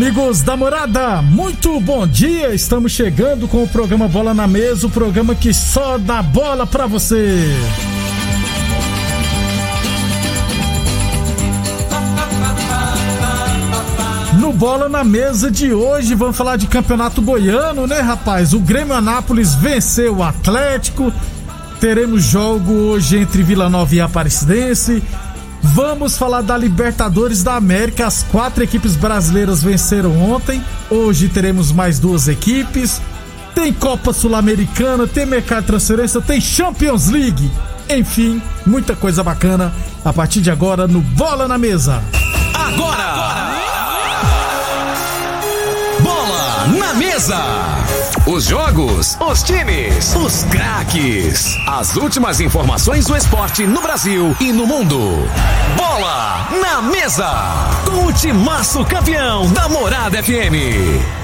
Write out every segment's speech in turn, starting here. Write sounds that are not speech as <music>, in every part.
Amigos da morada, muito bom dia. Estamos chegando com o programa Bola na Mesa o programa que só dá bola pra você. No Bola na Mesa de hoje, vamos falar de campeonato goiano, né, rapaz? O Grêmio Anápolis venceu o Atlético. Teremos jogo hoje entre Vila Nova e Aparecidense. Vamos falar da Libertadores da América. As quatro equipes brasileiras venceram ontem. Hoje teremos mais duas equipes. Tem Copa Sul-Americana, tem mercado de transferência, tem Champions League. Enfim, muita coisa bacana a partir de agora no Bola na Mesa. Agora! Bola na mesa! Os jogos, os times, os craques. As últimas informações do esporte no Brasil e no mundo. Bola na mesa! Com o timaço campeão da Morada FM.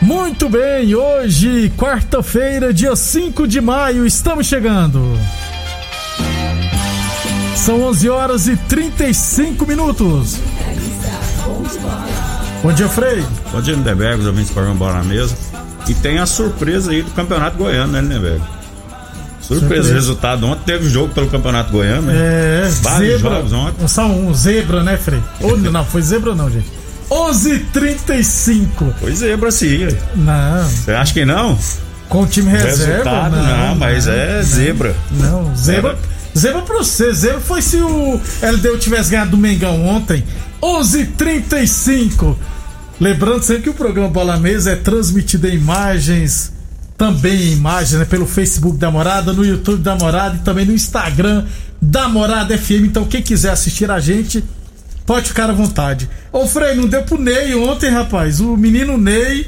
Muito bem, hoje, quarta-feira, dia 5 de maio, estamos chegando. São 11 horas e 35 minutos. Bom dia, Frei. Bom dia, Lindeberg, os ouvintes programa Bola na Mesa. E tem a surpresa aí do Campeonato Goiano, né, Lindeberg? Surpresa, Surpresa. resultado. Ontem teve jogo pelo Campeonato Goiano, né? É, Vários zebra. jogos ontem. Só um, zebra, né, Frei? Ou, <laughs> não, foi zebra não, gente. 11:35. Foi zebra sim. Não, Você acha que não? com o time reserva. Resultado, não, mas é zebra. Não, zebra. Zebra. Pra você. Zebra foi se o LDU tivesse ganhado do Mengão ontem. 11:35. Lembrando sempre que o programa Bola Mesa é transmitido em imagens, também em imagens, né, pelo Facebook da Morada, no YouTube da Morada e também no Instagram da Morada FM. Então, quem quiser assistir a gente, pode ficar à vontade. Ô, Frei, não deu pro Ney ontem, rapaz. O menino Ney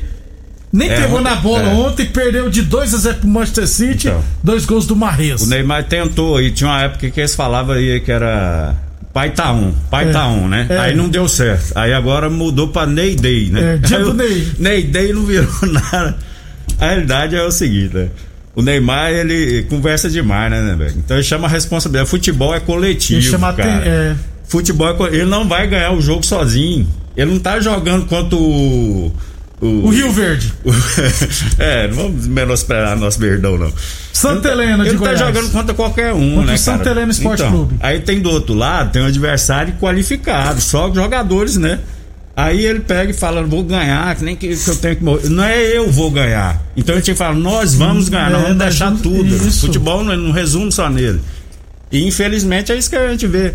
nem É, pegou na bola é. ontem, perdeu de 2 a 0 pro Manchester City, Então. dois gols do Marrez. O Neymar tentou e tinha uma época que eles falavam aí que era pai tá um, pai É. tá um, né? É. Aí não deu certo. Aí agora mudou pra Ney Day, né? É, dia do Ney. Ney Day não virou <laughs> nada. A realidade é o seguinte, né? O Neymar, ele conversa demais, né, né, velho? Então ele chama a responsabilidade. Futebol é coletivo, Ele chama cara. aten- é. Futebol é ele não vai ganhar o jogo sozinho. Ele não tá jogando contra o O Rio Verde. <laughs> é, não vamos menosprezar nosso verdão, não. Santa Ele tá- Helena de Ele tá Goiás. jogando contra qualquer um, Contra né, o Santa cara? Helena Esporte então, Clube. Aí tem do outro lado, tem um adversário qualificado, só jogadores, né? Aí ele pega e fala, vou ganhar, que nem que, que eu tenho que morrer. Não é eu vou ganhar. Então a gente fala, nós vamos ganhar, É, nós vamos nós deixar tudo. isso. Futebol não, não resume só nele. E infelizmente é isso que a gente vê.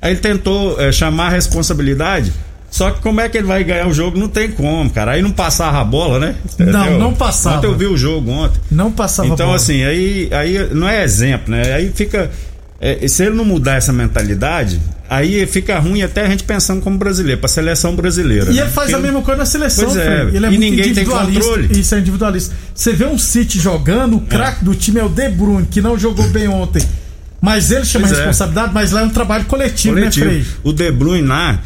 Aí ele tentou eh, chamar a responsabilidade, só que como é que ele vai ganhar o jogo? Não tem como, cara. Aí não passava a bola, né? Não, não passava. Ontem eu vi o jogo ontem. Não passava Então, bola. assim, aí, aí não é exemplo, né? Aí fica. é, se ele não mudar essa mentalidade, aí fica ruim até a gente pensando como brasileiro, pra seleção brasileira. E né? ele faz a Porque- mesma coisa na seleção, Pois é. Ele é e ninguém tem controle. Isso é individualista. Você vê um City jogando, o craque do time é o De Bruyne, que não jogou bem ontem. Mas ele chama a Pois é. responsabilidade, mas lá é um trabalho coletivo, coletivo. né, Frei? O De Bruyne lá,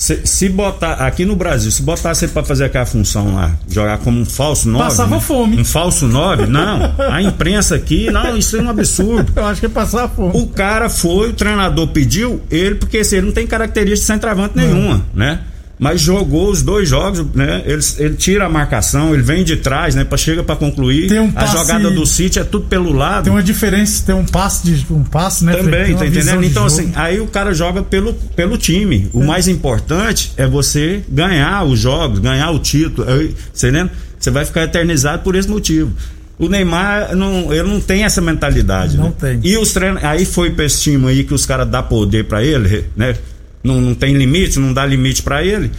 Se, se botar aqui no Brasil, se botasse ele pra fazer aquela função lá, jogar como um falso 9. Passava fome. Um falso 9, não. A imprensa aqui, não, isso é um absurdo. Eu acho que passar fome. O cara foi, o treinador pediu ele, porque assim, ele não tem característica de centroavante nenhuma, né? Mas jogou os dois jogos, né? Ele, ele tira a marcação, ele vem de trás, né? Pra, chega pra concluir. Tem um a passe- jogada do City é tudo pelo lado. Tem uma diferença, tem um passe de um passe, né? Também, tá entendendo? de Então, assim, aí o cara joga pelo, pelo time. O mais importante é você ganhar os jogos, ganhar o título. Você entendendo? Você vai ficar eternizado por esse motivo. O Neymar, não, ele não tem essa mentalidade. Não né? tem. E os treinos. Aí foi pra esse time aí que os caras dão poder pra ele, né? Não, não tem limite, não dá limite pra ele.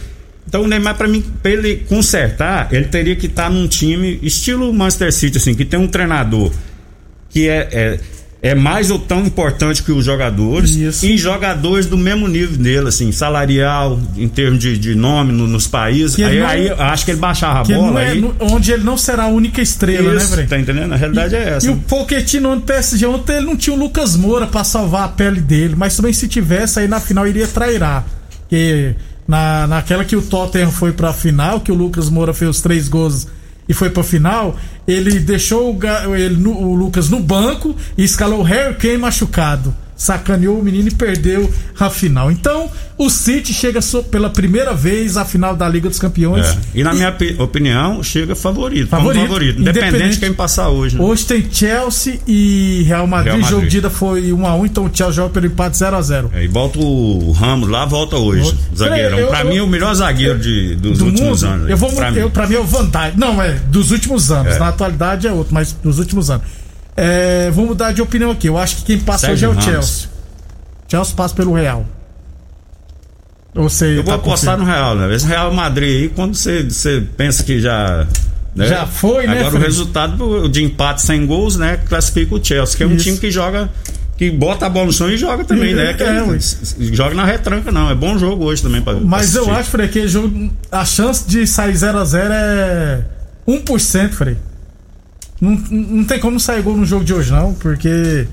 Então o Neymar, pra mim, pra ele consertar, ele teria que estar num time estilo Manchester City, assim, que tem um treinador que é, é, é mais ou tão importante que os jogadores Isso. e jogadores do mesmo nível dele, assim, salarial, em termos de, de nome no- nos países. Que Aí, não- aí eu acho que ele baixava a Que bola. é, aí, onde ele não será a única estrela, né, isso, Frei? tá entendendo? A realidade é essa. E o Pochettino no PSG ontem ele não tinha o Lucas Moura pra salvar a pele dele, mas também se tivesse aí na final iria trairar. Porque na, naquela que o Tottenham foi pra final, que o Lucas Moura fez os três gols e foi pra final, ele deixou o, ele o Lucas no banco e escalou o Harry Kane machucado. Sacaneou o menino e perdeu a final. Então, o City chega pela primeira vez à final da Liga dos Campeões. É. E na minha opi- opinião, chega favorito. Favorito. favorito. Independente, Independente. de quem passar hoje. Né? Hoje tem Chelsea e Real Madrid. Real O Madrid. jogo de ida foi 1x1, então o Chelsea joga pelo empate 0x0. É, e volta o Ramos lá, volta hoje. Volta. Zagueirão. Eu- pra eu- mim, o melhor zagueiro de, dos Do últimos mundo, anos. eu vou pra eu, mim. pra mim é o Van Dijk. Não, é dos últimos anos. É. Na atualidade é outro, mas dos últimos anos. É, vou mudar de opinião aqui. Eu acho que quem passa Sérgio hoje é o Ramos. Chelsea. Chelsea passa pelo Real. Ou você Eu vou tá apostar no? Real, né? Esse Real Madrid aí, quando você, você pensa que já. né? Já foi, né, Agora o resultado de empate sem gols, né? Classifica o Chelsea, que é um Isso. time que joga. Que bota a bola no chão e joga também, É, né? Que é, ué. joga na retranca, não. É bom jogo hoje também pra. Mas pra eu acho, Frei, que jogo, a chance de sair 0x0 é 1%, Frei. Não, não tem como sair gol no jogo de hoje, não, porque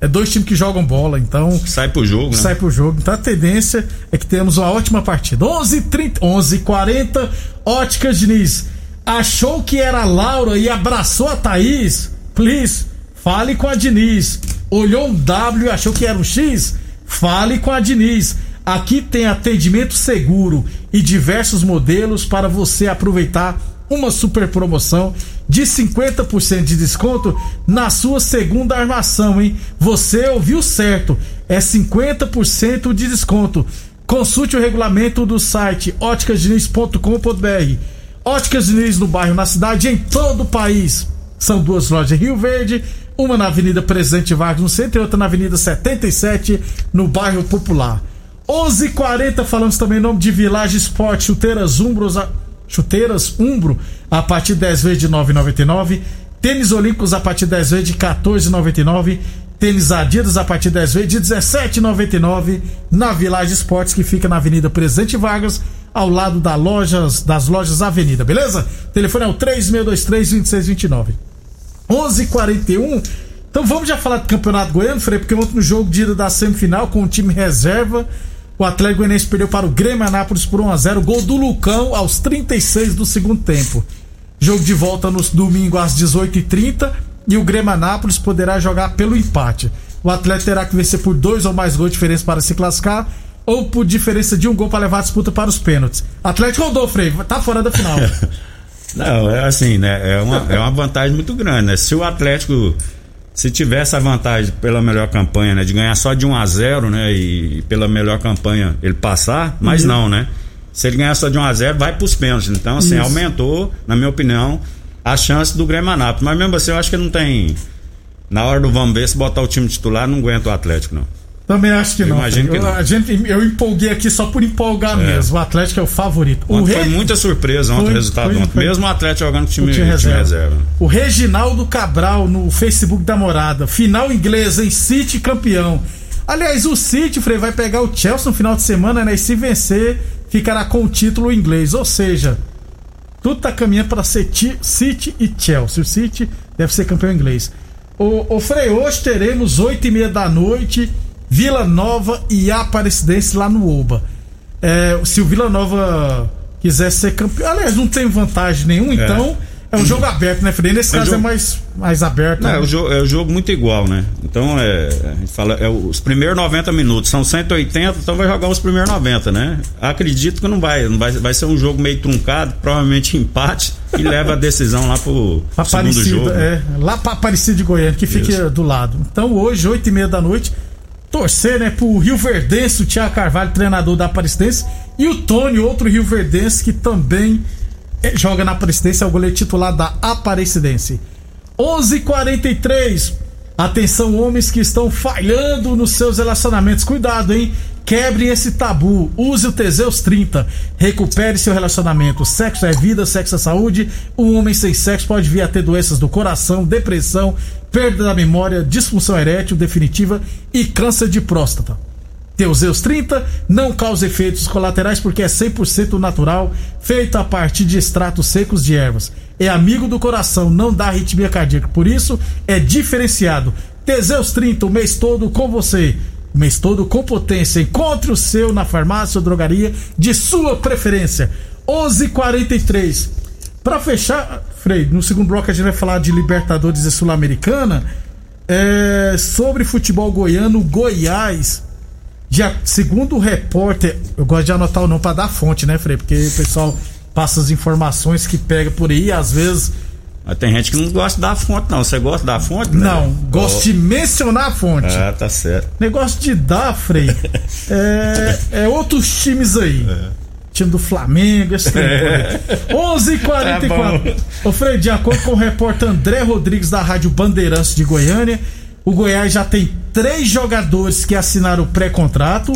é dois times que jogam bola, então Sai pro jogo, né? sai pro jogo. Então a tendência é que temos uma ótima partida. 11h30, 11h40, Óticas Diniz. Achou que era a Laura e abraçou a Thaís? Please, fale com a Diniz. Olhou um W e achou que era um X? Fale com a Diniz. Aqui tem atendimento seguro e diversos modelos para você aproveitar uma super promoção de 50% de desconto na sua segunda armação, hein? Você ouviu certo, é 50% de desconto. Consulte o regulamento do site óticasdiniz.com.br. Óticas Diniz no bairro, na cidade, em todo o país. São duas lojas em Rio Verde, uma na Avenida Presidente Vargas no centro e outra na Avenida 77 no bairro Popular. 11:40 falamos também em nome de Village Sport, chuteiras Umbros, chuteiras Umbro a partir de 10 vezes de 9,99, tênis Olímpicos a partir de 10 vezes de 14,99, tênis Adidas a partir de 10 vezes de 17,99 na Village Esportes que fica na Avenida Presidente Vargas ao lado da lojas, das lojas Avenida, beleza? O telefone é o 3623-2629. 11:41. Então vamos já falar do Campeonato Goiano, Frei, porque ontem no jogo de ida da semifinal com o time reserva, o Atlético Goianiense perdeu para o Grêmio Anápolis por 1 a 0, gol do Lucão aos 36 do segundo tempo. Jogo de volta no domingo às 18h30 e o Grêmio Anápolis poderá jogar pelo empate. O Atlético terá que vencer por dois ou mais gols de diferença para se classificar ou por diferença de um gol para levar a disputa para os pênaltis. Atlético rodou, Frei, tá fora da final. <laughs> Não, é assim, né? É uma, é uma vantagem muito grande, né? Se o Atlético se tivesse a vantagem pela melhor campanha, né? De ganhar só de 1 a 0 né? E, pela melhor campanha ele passar, mas Uhum. não, né? Se ele ganhar só de 1 a 0 vai pros pênaltis. Então, assim, Isso. aumentou, na minha opinião, a chance do Grêmio Anápolis. Mas mesmo assim, eu acho que não tem. Na hora do vamos ver, se botar o time titular, não aguenta o Atlético, não. Também acho que Eu não. imagino que eu, não. A gente, eu empolguei aqui só por empolgar mesmo. O Atlético é o favorito. O, Re- Foi muita surpresa ontem o resultado foi, ontem. foi. Mesmo o Atlético jogando time, o time, time reserva. reserva. O Reginaldo Cabral no Facebook da Morada. Final inglesa em City campeão. Aliás, o City, Frei, vai pegar o Chelsea no final de semana, né? E se vencer, ficará com o título inglês. Ou seja, tudo tá caminhando para ser City e Chelsea. O City deve ser campeão inglês. O, o Frei, hoje teremos 8 e meia da noite, Vila Nova e Aparecidense lá no Oba. É, se o Vila Nova quiser ser campeão. Aliás, não tem vantagem nenhuma, então é um jogo aberto, né, Frei? Nesse É caso jogo- é mais, mais aberto. Não, né? é, o jogo, é o jogo muito igual, né? Então, é, a gente fala, é os primeiros 90 minutos, são 180, então vai jogar os primeiros 90, né? Acredito que não vai, não vai, vai ser um jogo meio truncado, provavelmente empate, e leva a decisão lá pro Pra segundo Aparecida, jogo. né? é, lá pra Aparecida de Goiânia, que fica Isso. do lado. Então hoje, 8 e meia da noite, torcer, né, pro Rio Verdense, o Thiago Carvalho, treinador da Aparecidense, e o Tony, outro Rio Verdense, que também eh, joga na Aparecidense, é o goleiro titular da Aparecidense. 11:43 Atenção, homens que estão falhando nos seus relacionamentos. Cuidado, hein? Quebre esse tabu. Use o Teseus 30. Recupere seu relacionamento. Sexo é vida, sexo é saúde. Um homem sem sexo pode vir a ter doenças do coração, depressão, perda da memória, disfunção erétil definitiva e câncer de próstata. Teseus 30 não causa efeitos colaterais porque é 100% natural, feito a partir de extratos secos de ervas. É amigo do coração, não dá arritmia cardíaca, por isso é diferenciado. Teseus 30 o mês todo com você. O mês todo com potência. Encontre o seu na farmácia ou drogaria de sua preferência. 11:43. Para fechar, Frei, no segundo bloco a gente vai falar de Libertadores e Sul-Americana. É, sobre futebol goiano, Goiás já, segundo o repórter, eu gosto de anotar o nome pra dar fonte, né, Frei? Porque o pessoal passa as informações que pega por aí, às vezes. Mas tem gente que não gosta da fonte, não. Você gosta da fonte? né? Não, gosto de mencionar a fonte. Ah, tá certo. Negócio de dar, Frei, <laughs> é, é outros times aí. Time do Flamengo, esse tempo aí. 11h44. Tá. Ô, Frei, de acordo com o repórter André Rodrigues da Rádio Bandeirantes de Goiânia, o Goiás já tem três jogadores que assinaram o pré-contrato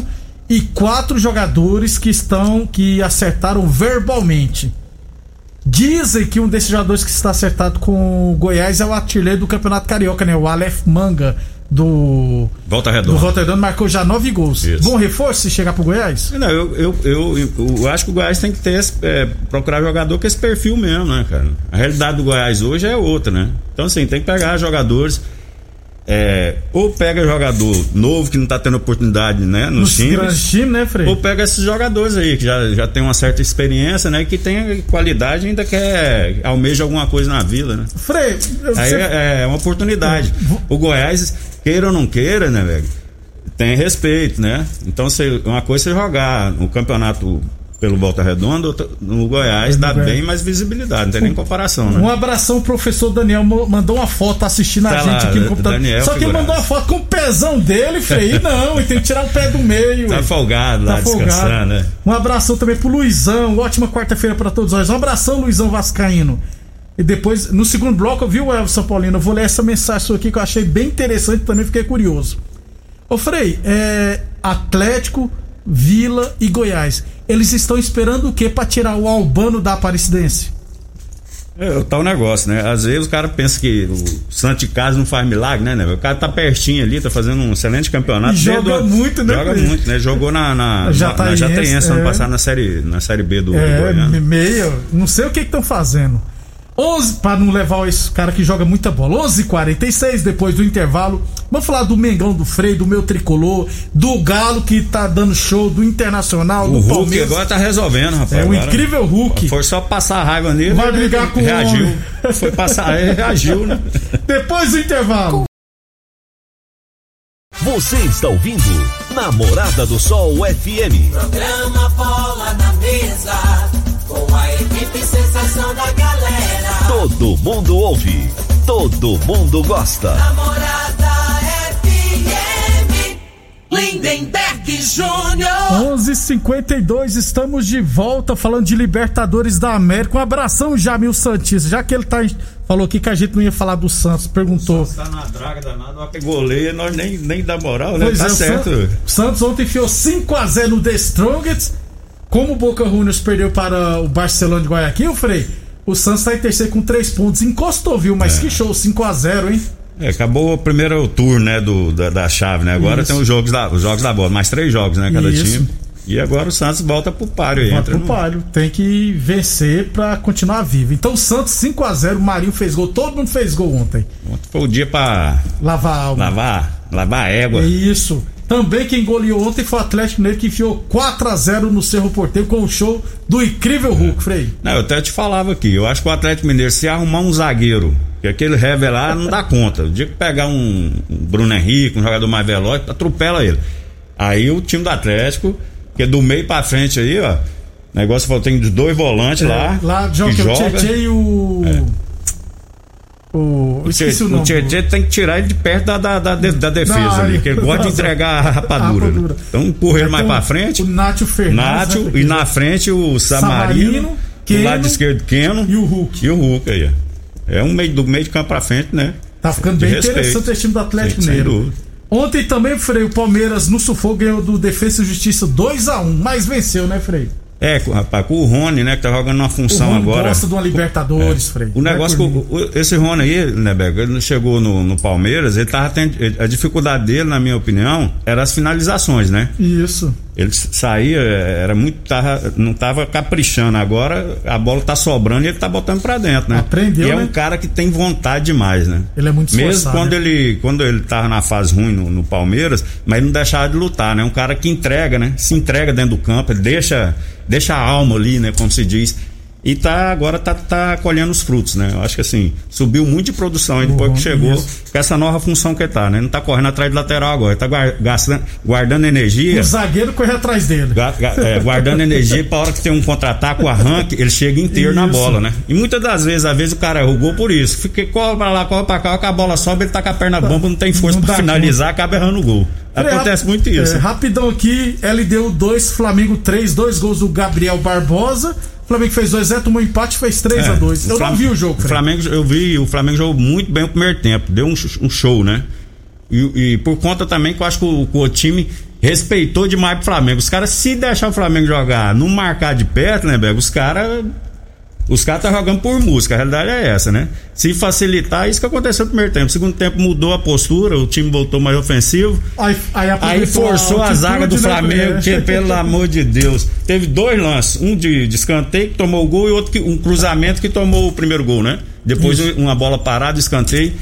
e quatro jogadores que estão que acertaram verbalmente. Dizem que um desses jogadores que está acertado com o Goiás é o artilheiro do Campeonato Carioca, né? O Aleph Manga do Volta do redonda. Rotterdam marcou já nove gols. Isso. Bom reforço se chegar pro Goiás? Não, eu, eu, eu, eu acho que o Goiás tem que ter esse, é, procurar jogador com esse perfil mesmo, né, cara? A realidade do Goiás hoje é outra, né? Então, assim, tem que pegar jogadores. É, ou pega jogador novo que não tá tendo oportunidade, né, nos, Nos times. grandes times, né, Frei? Ou pega esses jogadores aí que já, já tem uma certa experiência, né? Que tem qualidade e ainda quer almeja alguma coisa na vila, né? Frei, Aí você- é, é uma oportunidade. O Goiás, queira ou não queira, né, velho? Tem respeito, né? Então, você, uma coisa é você jogar no campeonato pelo Volta Redonda, no Goiás dá Goiás. bem mais visibilidade, não tem nem comparação, né? Um abração, professor Daniel mandou uma foto assistindo a Tá gente lá, aqui no computador. Daniel Só que ele mandou uma foto com o pezão dele, Frei. Não, e tem que tirar o pé do meio. Tá ué. folgado lá, Tá descansando, folgado. né? Um abração também pro Luizão. Ótima quarta-feira pra todos nós. Um abração, Luizão Vascaíno. E depois, no segundo bloco, eu vi o Elson Paulino. Eu vou ler essa mensagem sua aqui que eu achei bem interessante também fiquei curioso. Ô Frei, é, Atlético, Vila e Goiás. Eles estão esperando o quê pra tirar o Albano da Aparecidense? É o tal negócio, né? Às vezes o cara pensa que o Santo de Casa não faz milagre, né, né? O cara tá pertinho ali, tá fazendo um excelente campeonato. E joga Desde o- muito, né, Joga muito, né? Jogou na, na, na, Jataiense, na Jataiense ano é. passado na série, na série B do, do É, Goiânia. meia. Não sei o que estão fazendo. 11 para não levar esse cara que joga muita bola. 11:46 depois do intervalo. Vamos falar do Mengão do Frei, do meu tricolor, do Galo que tá dando show, do Internacional, O do Hulk Palmeiras. agora tá resolvendo, rapaz. É o Agora incrível Hulk. Foi só passar a raiva nele. Vai brigar com o reagiu. <laughs> Foi passar, ele reagiu, né? Depois do intervalo. Você está ouvindo Namorada do Sol FM. Programa Bola na Mesa, com a equipe sensação da galera. Todo mundo ouve, todo mundo gosta. Namorada FM, Lindenberg Júnior. 11:52 estamos de volta falando de Libertadores da América. Um abração, Jamil Santista. Já que ele tá falou aqui que a gente não ia falar do Santos, perguntou. Tá na draga danada, que goleia, nós nem, nem dá moral, né? Pois tá é, o certo. O Santos ontem enfiou 5x0 no The Strongest. Como o Boca Juniors perdeu para o Barcelona de Guayaquil, Frei, o Santos tá em terceiro com 3 pontos. Encostou, viu? Mas que show, 5x0, hein? É, acabou o primeiro tour, né, do, da, da chave, né? Agora Isso. tem os jogos, da, os jogos da bola, mais três jogos, né, cada Isso. time. E agora o Santos volta pro páreo aí. Volta entra pro no- palio. Tem que vencer pra continuar vivo. Então o Santos 5x0, o Marinho fez gol. Todo mundo fez gol ontem. Ontem foi o dia pra Lavar a alma. lavar, lavar a égua. É isso. Também quem goleou ontem foi o Atlético Mineiro que enfiou 4 a 0 no Cerro Porteiro com o show do incrível Hulk, Frei. Não, eu até te falava aqui, eu acho que o Atlético Mineiro, se arrumar um zagueiro, que aquele revelar não dá conta. O dia que pegar um, um Bruno Henrique, um jogador mais veloz, atropela ele. Aí o time do Atlético, que é do meio pra frente aí, ó. Negócio falou, tem dois volantes lá. É, Lá joga, que o joga. Tietchan e o. O. o nome. O Tietchan tem que tirar ele de perto da, da, da, da defesa ali, que ele gosta de <laughs> entregar a rapadura. né? Rapadura. Então empurra ele mais Então, pra frente. O Nátio Fernandes. Nátio né, e na frente o Samarino, Samarino, do Keno lado esquerdo Keno E o Hulk. e o Hulk aí. É um meio do meio de campo pra frente, né? Tá ficando De bem respeito. interessante esse time do Atlético Mineiro. Ontem também, Frei, o Palmeiras no sufoco ganhou do Defesa e Justiça 2x1, mas venceu, né, Frei? É, rapaz, com o Rony, né, que tá jogando uma O função Rony agora. gosta de uma Libertadores, Frei. O Vai negócio, o- esse Rony aí, né, ele chegou no, no Palmeiras, ele tava tendo, a dificuldade dele, na minha opinião, era as finalizações, né? Isso. Ele saía, era muito, tava, não tava caprichando. Agora a bola tá sobrando e ele tá botando pra dentro, né? Aprendeu, E é né? um cara que tem vontade demais, né? Ele é muito Mesmo esforçado, quando né? ele, quando ele tava na fase ruim no, no Palmeiras, mas ele não deixava de lutar, né? Um cara que entrega, né? Se entrega dentro do campo, ele deixa, deixa a alma ali, né? Como se diz. E tá, agora tá, tá colhendo os frutos, né? Eu acho que assim, subiu muito de produção aí depois Uhum, que chegou isso. com essa nova função que tá, né? Não tá correndo atrás de lateral agora, tá gastando, guardando energia. O zagueiro corre atrás dele. É, guardando energia pra hora que tem um contra-ataque, o arranque, ele chega inteiro na Isso. bola, né? E muitas das vezes, às vezes o cara gol por isso. Fica, corre pra lá, corre pra cá, que a bola sobe, ele tá com a perna bomba, não tem força Não pra dá finalizar, acaba errando o gol. Acontece muito isso. é, rapidão aqui, LDU 2, Flamengo 3, dois gols do Gabriel Barbosa. O Flamengo fez 2x0, tomou empate fez 3x2. É, Eu não vi o jogo, O. Flamengo, eu vi, o Flamengo jogou muito bem o primeiro tempo, deu um, um show, né? E, e por conta também que eu acho que o, que o time respeitou demais pro Flamengo. Os caras, se deixar o Flamengo jogar, não marcar de perto, né, Bego? Os caras. Os caras estão jogando por música, a realidade é essa, né? Se facilitar, isso que aconteceu no primeiro tempo. Segundo tempo mudou a postura, o time voltou mais ofensivo. Aí, aí, Aí forçou a zaga do né, Flamengo, que pelo amor de Deus. Teve dois lances, um de, de escanteio que tomou o gol e outro que um cruzamento que tomou o primeiro gol, né? Depois uma bola parada, escanteio,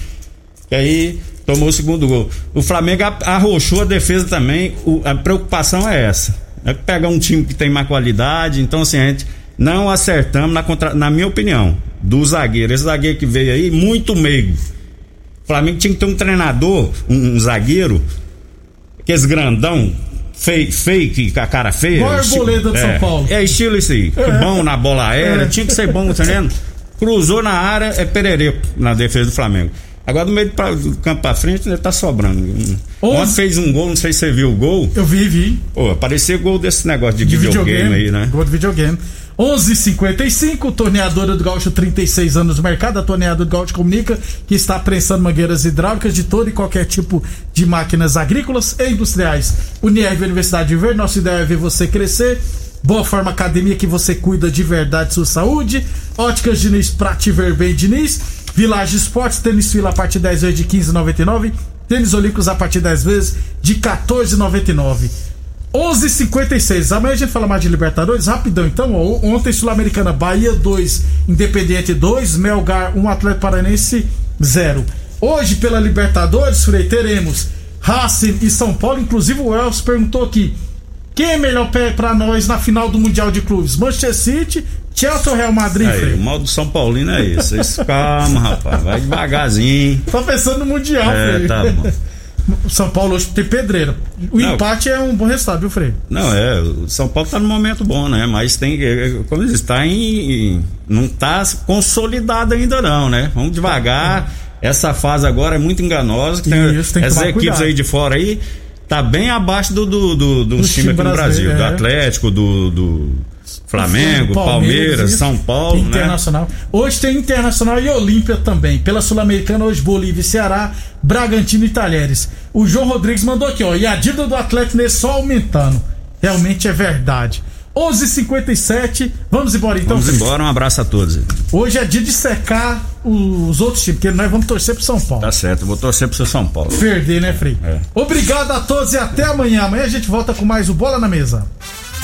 que aí tomou o segundo gol. O Flamengo arrochou a defesa também, o- a preocupação é essa. É pegar um time que tem mais qualidade, então assim, a gente não acertamos na, contra, na minha opinião, do zagueiro. Esse zagueiro que veio aí, muito meigo. O Flamengo tinha que ter um treinador, um, um zagueiro, aqueles grandão, fake, fake, com a cara feia. Igual a Arboleda de é, São Paulo. É estilo isso aí. É. Bom na bola aérea, É. tinha que ser bom, tá entendendo? Cruzou na área, é perereco na defesa do Flamengo. Agora do meio pra- do campo pra frente, ele tá sobrando. Onze. Ontem fez um gol, não sei se você viu o gol. Eu vi, vi. Pô, parecia gol desse negócio de, De videogame, videogame, aí, né? Gol de videogame. 11:55 torneadora do Gaúcho, 36 anos no mercado. A torneadora do Gaúcho comunica que está prensando mangueiras hidráulicas de todo e qualquer tipo de máquinas agrícolas e industriais. Unirv Universidade de Verde, nossa ideia é ver você crescer. Boa Forma Academia que você cuida de verdade sua saúde. Óticas Diniz pra te ver bem, Diniz. Village Esportes, tênis fila a partir de 10 vezes de 15,99. Tênis Olímpicos a partir de 10 vezes de 14,99. 11:56. Amanhã a gente fala mais de Libertadores. Rapidão, então. Ó, ontem, Sul-Americana, Bahia 2, Independiente 2, Melgar 1, Atlético Paranense 0. Hoje, pela Libertadores, Frei, teremos Racing e São Paulo. Inclusive, o Elcio perguntou aqui: quem é melhor pé pra nós na final do Mundial de Clubes? Manchester City, Chelsea ou Real Madrid, Aí, o mal do São Paulino é esse. Calma, rapaz. Vai devagarzinho. Tô pensando no Mundial, É, Frei. tá bom. <laughs> O São Paulo hoje tem pedreira. O Não. empate é um bom resultado, viu, Frei? Não, é, o São Paulo tá num momento bom, né? Mas tem, é, é, como diz, tá em, não tá consolidado ainda não, né? Vamos devagar. Essa fase agora é muito enganosa. que tem- Isso, tem que essas equipes cuidado. aí de fora aí tá bem abaixo do, do, do, do Do time time aqui no Brasil, brasileiro, do é. Atlético, do, do Flamengo, Palmeiras. São Paulo, né? Internacional. Hoje tem Internacional e Olímpia também. Pela Sul-Americana, hoje Bolívia e Ceará, Bragantino e Talheres. O João Rodrigues mandou aqui, ó. E a dívida do Atlético nesse só aumentando. Realmente é verdade. 11:57 Vamos embora então. Vamos embora, um abraço a todos. Hoje é dia de secar os outros times, porque nós vamos torcer pro São Paulo. Tá certo, eu vou torcer pro seu São Paulo. Perder, né, Frei? É. Obrigado a todos e até amanhã. Amanhã a gente volta com mais o Bola na Mesa.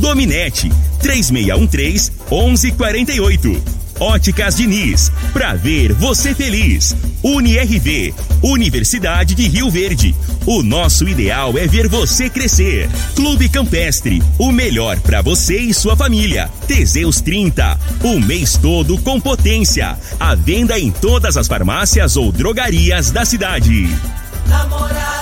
Dominete, 3613-1148. Óticas Diniz, pra ver você feliz. UniRV, Universidade de Rio Verde. O nosso ideal é ver você crescer. Clube Campestre, o melhor pra você e sua família. Teseus 30, o mês todo com potência. A venda em todas as farmácias ou drogarias da cidade. Namorada